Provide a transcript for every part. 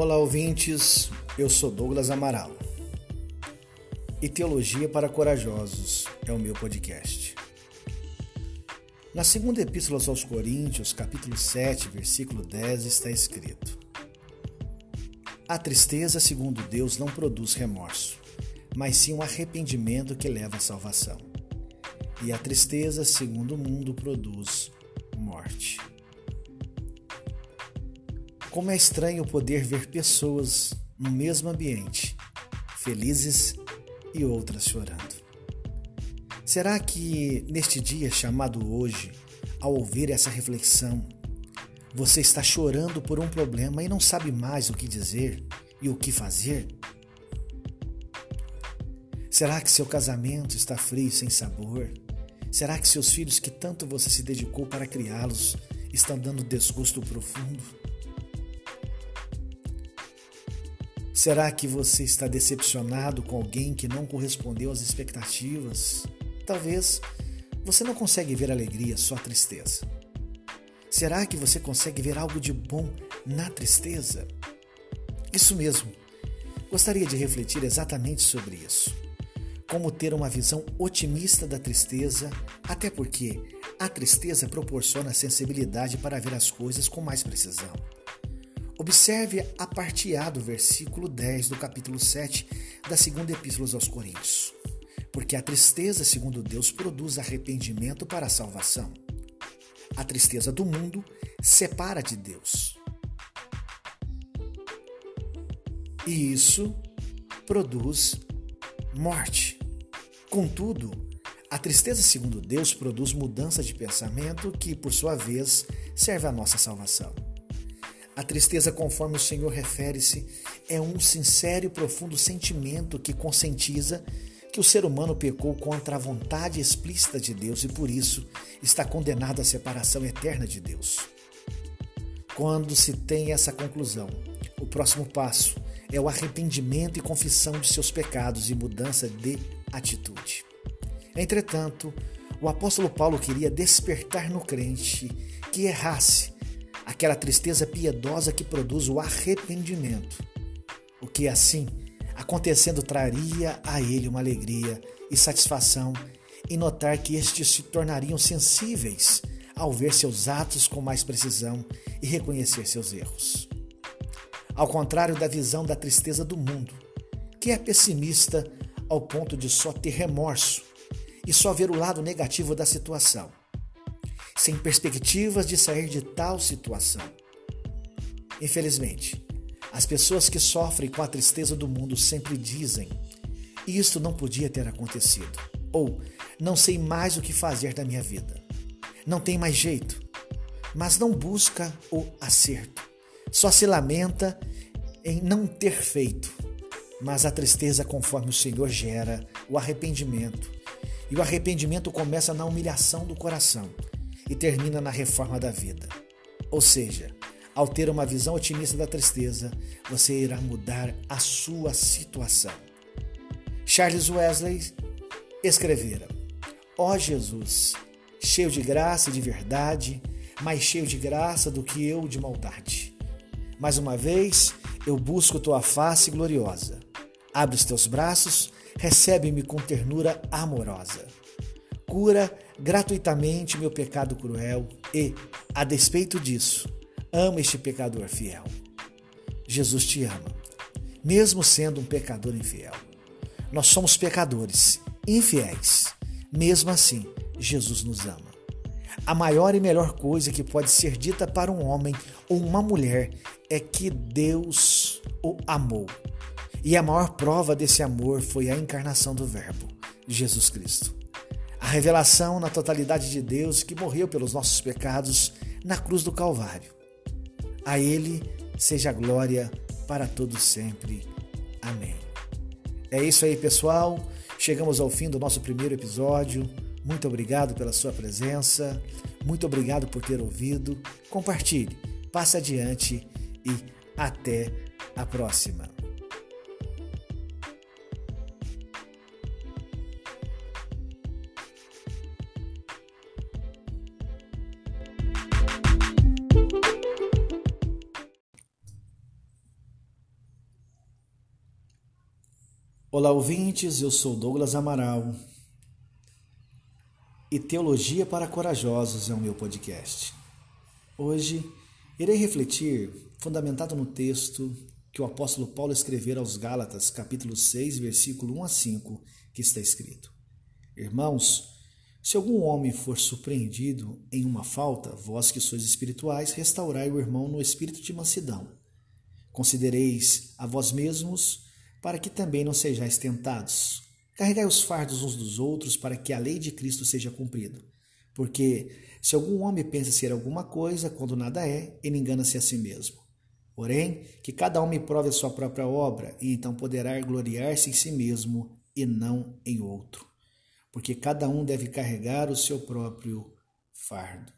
Olá, ouvintes. Eu sou Douglas Amaral. E Teologia para Corajosos é o meu podcast. Na segunda epístola aos Coríntios, capítulo 7, versículo 10, está escrito: A tristeza, segundo Deus, não produz remorso, mas sim um arrependimento que leva à salvação. E a tristeza, segundo o mundo, produz morte. Como é estranho poder ver pessoas no mesmo ambiente, felizes e outras chorando. Será que neste dia chamado hoje, ao ouvir essa reflexão, você está chorando por um problema e não sabe mais o que dizer e o que fazer? Será que seu casamento está frio sem sabor? Será que seus filhos que tanto você se dedicou para criá-los estão dando desgosto profundo? Será que você está decepcionado com alguém que não correspondeu às expectativas? Talvez você não consegue ver alegria, só tristeza. Será que você consegue ver algo de bom na tristeza? Isso mesmo. Gostaria de refletir exatamente sobre isso. Como ter uma visão otimista da tristeza, até porque a tristeza proporciona sensibilidade para ver as coisas com mais precisão. Observe a parte A do versículo 10 do capítulo 7 da segunda epístola aos Coríntios. Porque a tristeza, segundo Deus, produz arrependimento para a salvação. A tristeza do mundo separa de Deus. E isso produz morte. Contudo, a tristeza, segundo Deus, produz mudança de pensamento que, por sua vez, serve à nossa salvação. A tristeza, conforme o Senhor refere-se, é um sincero e profundo sentimento que conscientiza que o ser humano pecou contra a vontade explícita de Deus e por isso está condenado à separação eterna de Deus. Quando se tem essa conclusão, o próximo passo é o arrependimento e confissão de seus pecados e mudança de atitude. Entretanto, o apóstolo Paulo queria despertar no crente que errasse aquela tristeza piedosa que produz o arrependimento. O que assim, acontecendo, traria a ele uma alegria e satisfação em notar que estes se tornariam sensíveis ao ver seus atos com mais precisão e reconhecer seus erros. Ao contrário da visão da tristeza do mundo, que é pessimista ao ponto de só ter remorso e só ver o lado negativo da situação sem perspectivas de sair de tal situação. Infelizmente, as pessoas que sofrem com a tristeza do mundo sempre dizem: Isto não podia ter acontecido, ou Não sei mais o que fazer da minha vida. Não tem mais jeito, mas não busca o acerto. Só se lamenta em não ter feito. Mas a tristeza, conforme o Senhor gera, o arrependimento. E o arrependimento começa na humilhação do coração e termina na reforma da vida. Ou seja, ao ter uma visão otimista da tristeza, você irá mudar a sua situação. Charles Wesley escrevera: Ó oh Jesus, cheio de graça e de verdade, mais cheio de graça do que eu de maldade. Mais uma vez, eu busco tua face gloriosa. Abre os teus braços, recebe-me com ternura amorosa. Cura gratuitamente meu pecado cruel e, a despeito disso, ama este pecador fiel. Jesus te ama, mesmo sendo um pecador infiel. Nós somos pecadores, infiéis. Mesmo assim, Jesus nos ama. A maior e melhor coisa que pode ser dita para um homem ou uma mulher é que Deus o amou. E a maior prova desse amor foi a encarnação do Verbo, Jesus Cristo a revelação na totalidade de Deus que morreu pelos nossos pecados na cruz do Calvário. A Ele seja glória para todos sempre. Amém. É isso aí, pessoal. Chegamos ao fim do nosso primeiro episódio. Muito obrigado pela sua presença. Muito obrigado por ter ouvido. Compartilhe, passe adiante e até a próxima. Olá, ouvintes, eu sou Douglas Amaral e Teologia para Corajosos é o meu podcast. Hoje irei refletir, fundamentado no texto que o apóstolo Paulo escreveu aos Gálatas, capítulo 6, versículo 1 a 5, que está escrito: Irmãos, se algum homem for surpreendido em uma falta, vós que sois espirituais, restaurai o irmão no espírito de mansidão. Considereis a vós mesmos para que também não sejais tentados. Carregai os fardos uns dos outros para que a lei de Cristo seja cumprida. Porque se algum homem pensa ser alguma coisa, quando nada é, ele engana-se a si mesmo. Porém, que cada homem prove a sua própria obra, e então poderá gloriar-se em si mesmo e não em outro. Porque cada um deve carregar o seu próprio fardo.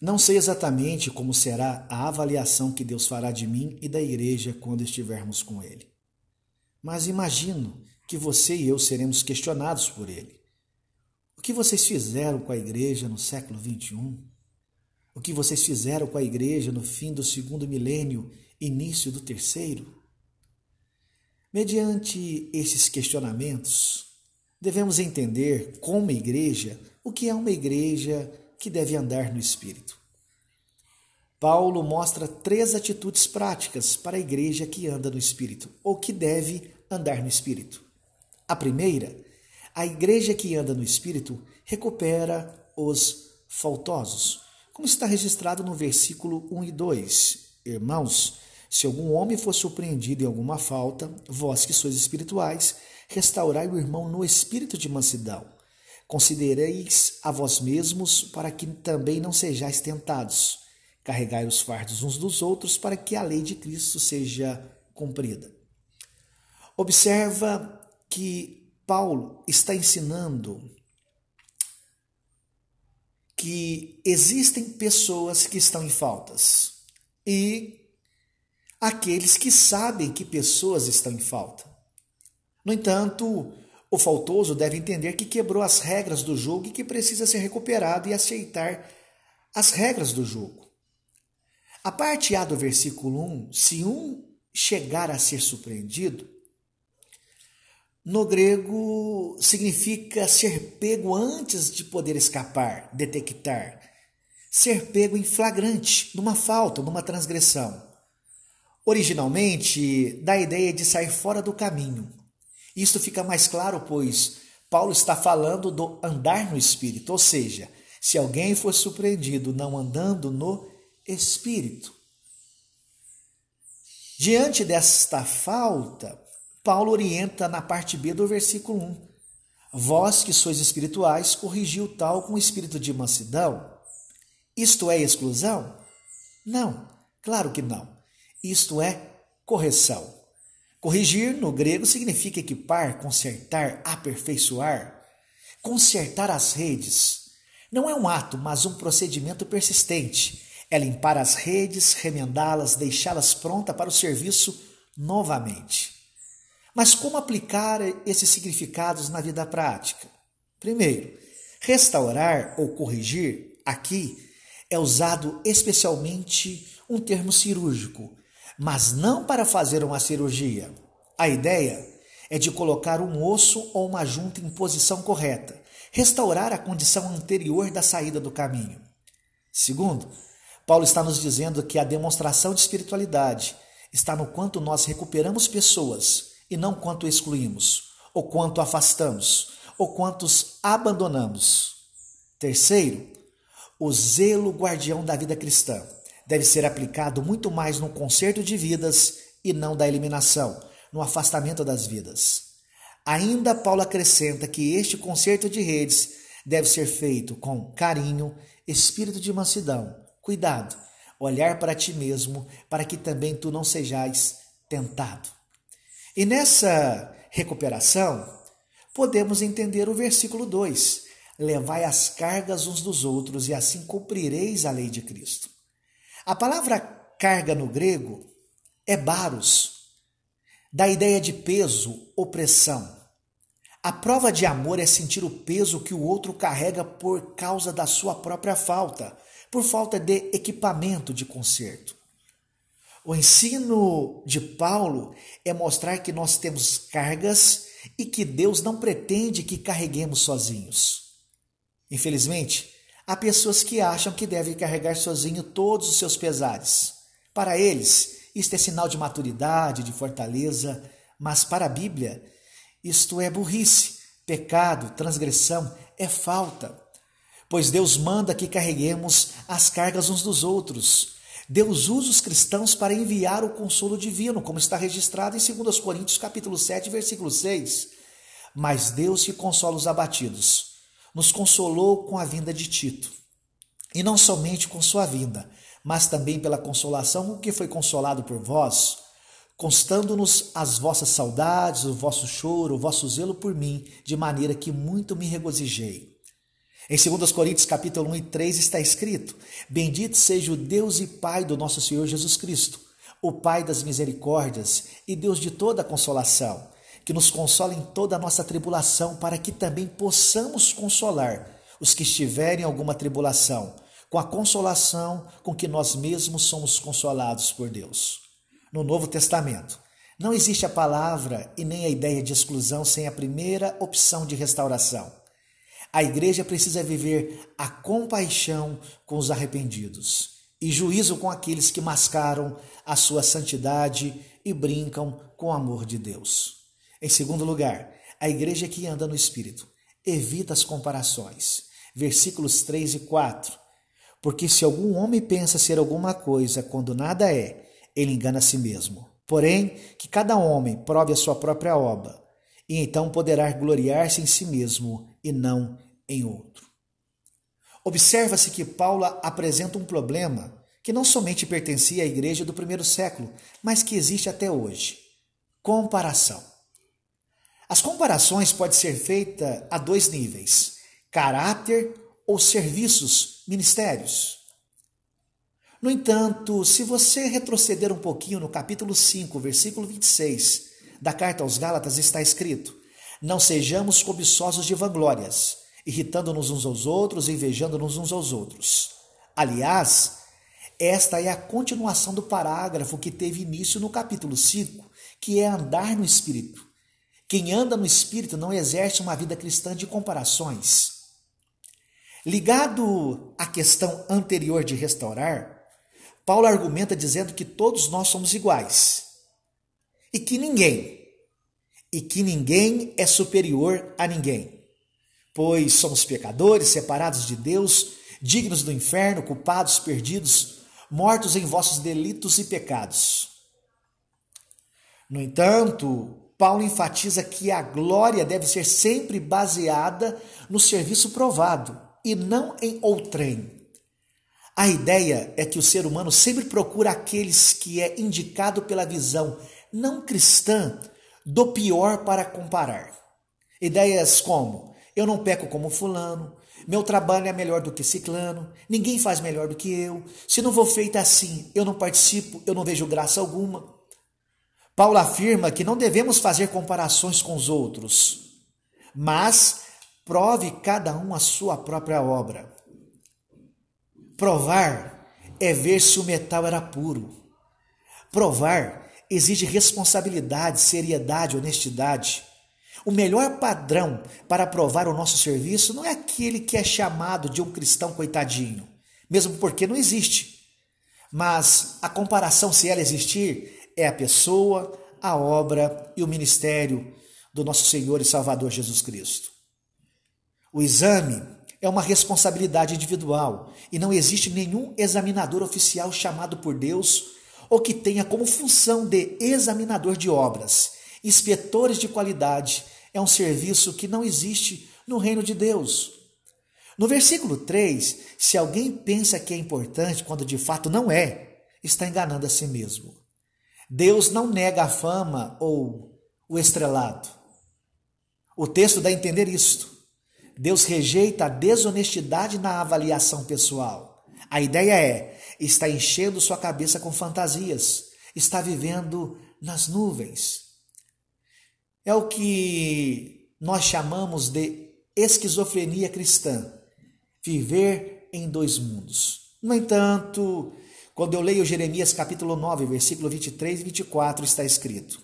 Não sei exatamente como será a avaliação que Deus fará de mim e da igreja quando estivermos com Ele. Mas imagino que você e eu seremos questionados por Ele. O que vocês fizeram com a igreja no século XXI? O que vocês fizeram com a igreja no fim do segundo milênio, início do terceiro? Mediante esses questionamentos, devemos entender, como igreja, o que é uma igreja que deve andar no Espírito. Paulo mostra três atitudes práticas para a igreja que anda no Espírito, ou que deve andar no Espírito. A primeira, a igreja que anda no Espírito recupera os faltosos, como está registrado no versículo 1 e 2. Irmãos, se algum homem for surpreendido em alguma falta, vós que sois espirituais, restaurai o irmão no espírito de mansidão Considereis a vós mesmos para que também não sejais tentados. Carregai os fardos uns dos outros para que a lei de Cristo seja cumprida. Observa que Paulo está ensinando que existem pessoas que estão em faltas e aqueles que sabem que pessoas estão em falta. No entanto, o faltoso deve entender que quebrou as regras do jogo e que precisa ser recuperado e aceitar as regras do jogo. A parte A do versículo 1, se um chegar a ser surpreendido, no grego significa ser pego antes de poder escapar, detectar, ser pego em flagrante, numa falta, numa transgressão. Originalmente, dá a ideia de sair fora do caminho, isto fica mais claro, pois Paulo está falando do andar no Espírito, ou seja, se alguém for surpreendido não andando no Espírito. Diante desta falta, Paulo orienta na parte B do versículo 1. Vós que sois espirituais, corrigiu tal com espírito de mansidão. Isto é exclusão? Não, claro que não. Isto é correção. Corrigir no grego significa equipar, consertar, aperfeiçoar, consertar as redes. Não é um ato, mas um procedimento persistente. É limpar as redes, remendá-las, deixá-las prontas para o serviço novamente. Mas como aplicar esses significados na vida prática? Primeiro, restaurar ou corrigir, aqui, é usado especialmente um termo cirúrgico mas não para fazer uma cirurgia. A ideia é de colocar um osso ou uma junta em posição correta, restaurar a condição anterior da saída do caminho. Segundo, Paulo está nos dizendo que a demonstração de espiritualidade está no quanto nós recuperamos pessoas e não quanto excluímos, ou quanto afastamos, ou quantos abandonamos. Terceiro, o zelo guardião da vida cristã deve ser aplicado muito mais no conserto de vidas e não da eliminação, no afastamento das vidas. Ainda Paulo acrescenta que este conserto de redes deve ser feito com carinho, espírito de mansidão, cuidado, olhar para ti mesmo, para que também tu não sejais tentado. E nessa recuperação, podemos entender o versículo 2: Levai as cargas uns dos outros e assim cumprireis a lei de Cristo. A palavra carga no grego é baros, da ideia de peso, opressão. A prova de amor é sentir o peso que o outro carrega por causa da sua própria falta, por falta de equipamento de conserto. O ensino de Paulo é mostrar que nós temos cargas e que Deus não pretende que carreguemos sozinhos. Infelizmente, há pessoas que acham que devem carregar sozinho todos os seus pesares. Para eles, isto é sinal de maturidade, de fortaleza, mas para a Bíblia, isto é burrice, pecado, transgressão, é falta. Pois Deus manda que carreguemos as cargas uns dos outros. Deus usa os cristãos para enviar o consolo divino, como está registrado em 2 Coríntios capítulo 7, versículo 6. Mas Deus que consola os abatidos, nos consolou com a vinda de Tito. E não somente com sua vinda, mas também pela consolação com que foi consolado por vós, constando-nos as vossas saudades, o vosso choro, o vosso zelo por mim, de maneira que muito me regozijei. Em 2 Coríntios capítulo 1 e 3 está escrito: Bendito seja o Deus e Pai do nosso Senhor Jesus Cristo, o Pai das misericórdias e Deus de toda consolação, que nos consola em toda a nossa tribulação, para que também possamos consolar os que estiverem em alguma tribulação, com a consolação com que nós mesmos somos consolados por Deus. No Novo Testamento, não existe a palavra e nem a ideia de exclusão sem a primeira opção de restauração. A igreja precisa viver a compaixão com os arrependidos e juízo com aqueles que mascaram a sua santidade e brincam com o amor de Deus. Em segundo lugar, a igreja que anda no Espírito evita as comparações. Versículos 3 e 4. Porque se algum homem pensa ser alguma coisa quando nada é, ele engana a si mesmo. Porém, que cada homem prove a sua própria obra, e então poderá gloriar-se em si mesmo e não em outro. Observa-se que Paulo apresenta um problema que não somente pertencia à igreja do primeiro século, mas que existe até hoje: comparação. As comparações podem ser feitas a dois níveis: caráter ou serviços, ministérios. No entanto, se você retroceder um pouquinho no capítulo 5, versículo 26 da carta aos Gálatas, está escrito: Não sejamos cobiçosos de vanglórias irritando-nos uns aos outros, invejando-nos uns aos outros. Aliás, esta é a continuação do parágrafo que teve início no capítulo 5, que é andar no Espírito. Quem anda no Espírito não exerce uma vida cristã de comparações. Ligado à questão anterior de restaurar, Paulo argumenta dizendo que todos nós somos iguais e que ninguém, e que ninguém é superior a ninguém pois somos pecadores, separados de Deus, dignos do inferno, culpados, perdidos, mortos em vossos delitos e pecados. No entanto, Paulo enfatiza que a glória deve ser sempre baseada no serviço provado e não em outrem. A ideia é que o ser humano sempre procura aqueles que é indicado pela visão não cristã do pior para comparar. Ideias como eu não peco como fulano. Meu trabalho é melhor do que ciclano. Ninguém faz melhor do que eu. Se não for feito assim, eu não participo, eu não vejo graça alguma. Paulo afirma que não devemos fazer comparações com os outros, mas prove cada um a sua própria obra. Provar é ver se o metal era puro. Provar exige responsabilidade, seriedade, honestidade. O melhor padrão para provar o nosso serviço não é aquele que é chamado de um cristão coitadinho, mesmo porque não existe. Mas a comparação, se ela existir, é a pessoa, a obra e o ministério do nosso Senhor e Salvador Jesus Cristo. O exame é uma responsabilidade individual e não existe nenhum examinador oficial chamado por Deus ou que tenha como função de examinador de obras, inspetores de qualidade é um serviço que não existe no reino de Deus. No versículo 3, se alguém pensa que é importante quando de fato não é, está enganando a si mesmo. Deus não nega a fama ou o estrelado. O texto dá a entender isto. Deus rejeita a desonestidade na avaliação pessoal. A ideia é: está enchendo sua cabeça com fantasias, está vivendo nas nuvens. É o que nós chamamos de esquizofrenia cristã viver em dois mundos. No entanto, Quando eu leio Jeremias capítulo 9, versículo 23 e 24, está escrito: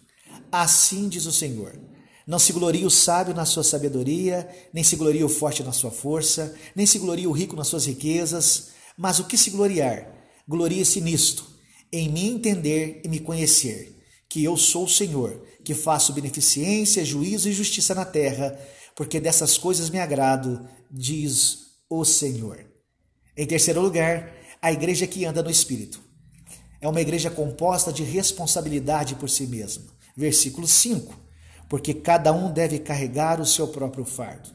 Assim diz o Senhor: Não se glorie o sábio na sua sabedoria, nem se glorie o forte na sua força, nem se glorie o rico nas suas riquezas, mas o que se gloriar, glorie-se nisto, em me entender e me conhecer, que eu sou o Senhor, que faço beneficência, juízo e justiça na terra, porque dessas coisas me agrado, diz o Senhor. Em terceiro lugar, a igreja que anda no Espírito. É uma igreja composta de responsabilidade por si mesma. Versículo 5: Porque cada um deve carregar o seu próprio fardo.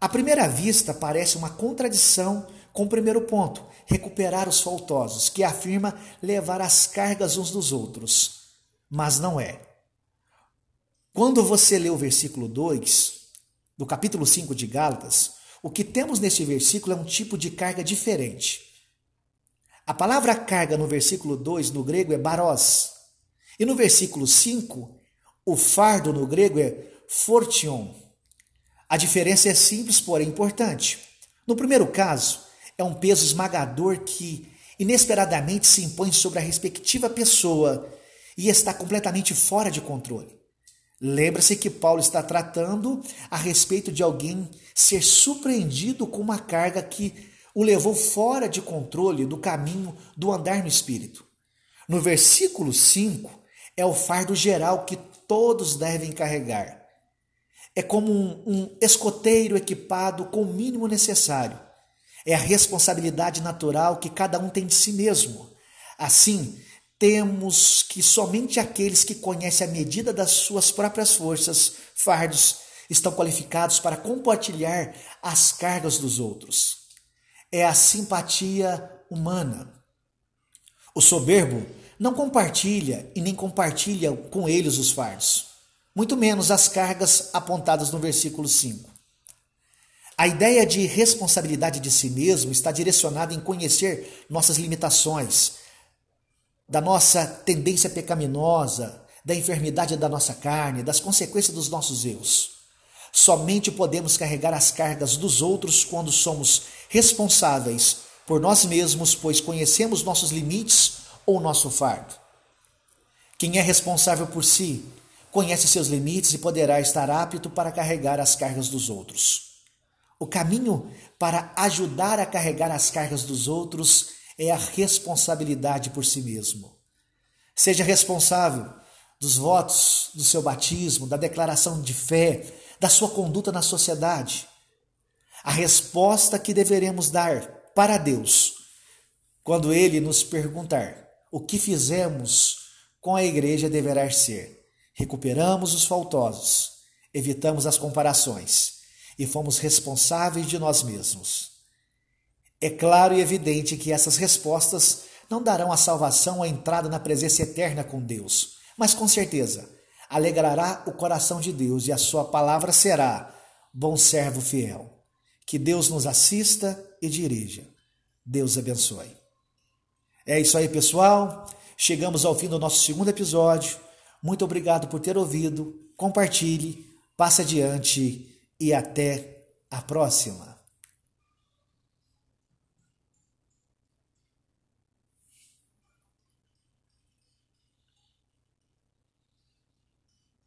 À primeira vista, parece uma contradição com o primeiro ponto, recuperar os faltosos, que afirma levar as cargas uns dos outros. Mas não é. Quando você lê o versículo 2 do capítulo 5 de Gálatas, o que temos neste versículo é um tipo de carga diferente. A palavra carga no versículo 2 no grego é baros, e no versículo 5, o fardo no grego é fortion. A diferença é simples, porém importante. No primeiro caso, é um peso esmagador que inesperadamente se impõe sobre a respectiva pessoa e está completamente fora de controle. Lembra-se que Paulo está tratando a respeito de alguém ser surpreendido com uma carga que o levou fora de controle do caminho do andar no espírito. No versículo 5, é o fardo geral que todos devem carregar. É como um, um escoteiro equipado com o mínimo necessário. É a responsabilidade natural que cada um tem de si mesmo. Assim, temos que somente aqueles que conhecem a medida das suas próprias forças, fardos, estão qualificados para compartilhar as cargas dos outros. É a simpatia humana. O soberbo não compartilha e nem compartilha com eles os fardos, muito menos as cargas apontadas no versículo 5. A ideia de responsabilidade de si mesmo está direcionada em conhecer nossas limitações, da nossa tendência pecaminosa, da enfermidade da nossa carne, das consequências dos nossos erros. Somente podemos carregar as cargas dos outros quando somos responsáveis por nós mesmos, pois conhecemos nossos limites ou nosso fardo. Quem é responsável por si conhece seus limites e poderá estar apto para carregar as cargas dos outros. O caminho para ajudar a carregar as cargas dos outros é a responsabilidade por si mesmo. Seja responsável dos votos do seu batismo, da declaração de fé, da sua conduta na sociedade. A resposta que deveremos dar para Deus quando Ele nos perguntar o que fizemos com a igreja deverá ser: recuperamos os faltosos, evitamos as comparações e fomos responsáveis de nós mesmos. É claro e evidente que essas respostas não darão a salvação a entrada na presença eterna com Deus, mas com certeza alegrará o coração de Deus e a sua palavra será: bom servo fiel. Que Deus nos assista e dirija. Deus abençoe. É isso aí, pessoal. Chegamos ao fim do nosso segundo episódio. Muito obrigado por ter ouvido. Compartilhe, passe adiante e até a próxima.